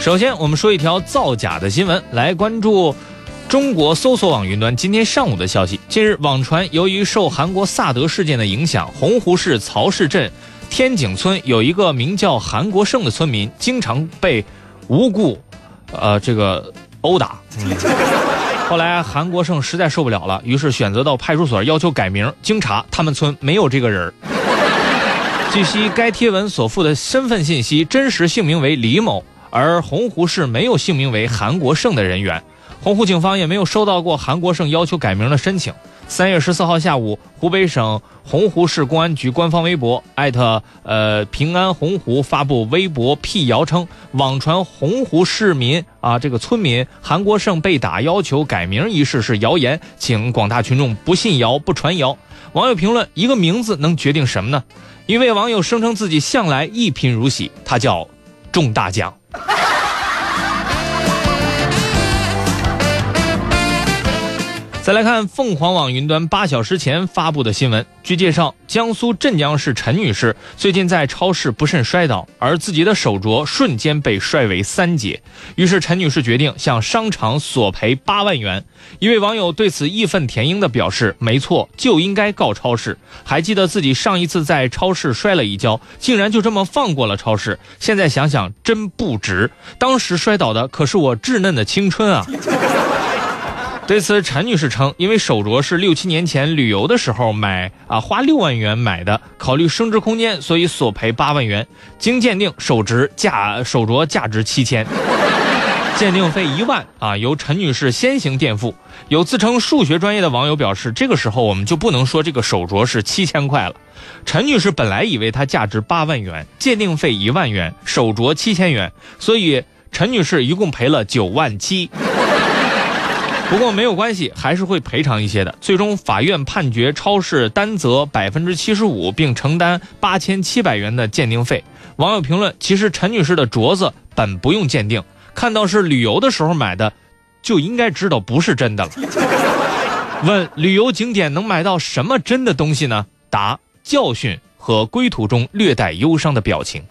首先，我们说一条造假的新闻，来关注中国搜索网云端今天上午的消息。近日，网传由于受韩国萨德事件的影响，洪湖市曹市镇天井村有一个名叫韩国胜的村民，经常被无故，呃，这个殴打。后来韩国胜实在受不了了，于是选择到派出所要求改名。经查，他们村没有这个人。据悉，该贴文所附的身份信息真实姓名为李某。而洪湖市没有姓名为韩国胜的人员，洪湖警方也没有收到过韩国胜要求改名的申请。三月十四号下午，湖北省洪湖市公安局官方微博艾特呃平安洪湖发布微博辟谣称，网传洪湖市民啊这个村民韩国胜被打要求改名一事是谣言，请广大群众不信谣不传谣。网友评论：一个名字能决定什么呢？一位网友声称自己向来一贫如洗，他叫中大奖。再来看凤凰网云端八小时前发布的新闻。据介绍，江苏镇江市陈女士最近在超市不慎摔倒，而自己的手镯瞬间被摔为三截。于是陈女士决定向商场索赔八万元。一位网友对此义愤填膺地表示：“没错，就应该告超市。还记得自己上一次在超市摔了一跤，竟然就这么放过了超市。现在想想真不值，当时摔倒的可是我稚嫩的青春啊！”对此，陈女士称，因为手镯是六七年前旅游的时候买啊，花六万元买的，考虑升值空间，所以索赔八万元。经鉴定，手值价手镯价值七千，鉴定费一万啊，由陈女士先行垫付。有自称数学专业的网友表示，这个时候我们就不能说这个手镯是七千块了。陈女士本来以为它价值八万元，鉴定费一万元，手镯七千元，所以陈女士一共赔了九万七。不过没有关系，还是会赔偿一些的。最终法院判决超市担责百分之七十五，并承担八千七百元的鉴定费。网友评论：其实陈女士的镯子本不用鉴定，看到是旅游的时候买的，就应该知道不是真的了。问旅游景点能买到什么真的东西呢？答：教训和归途中略带忧伤的表情。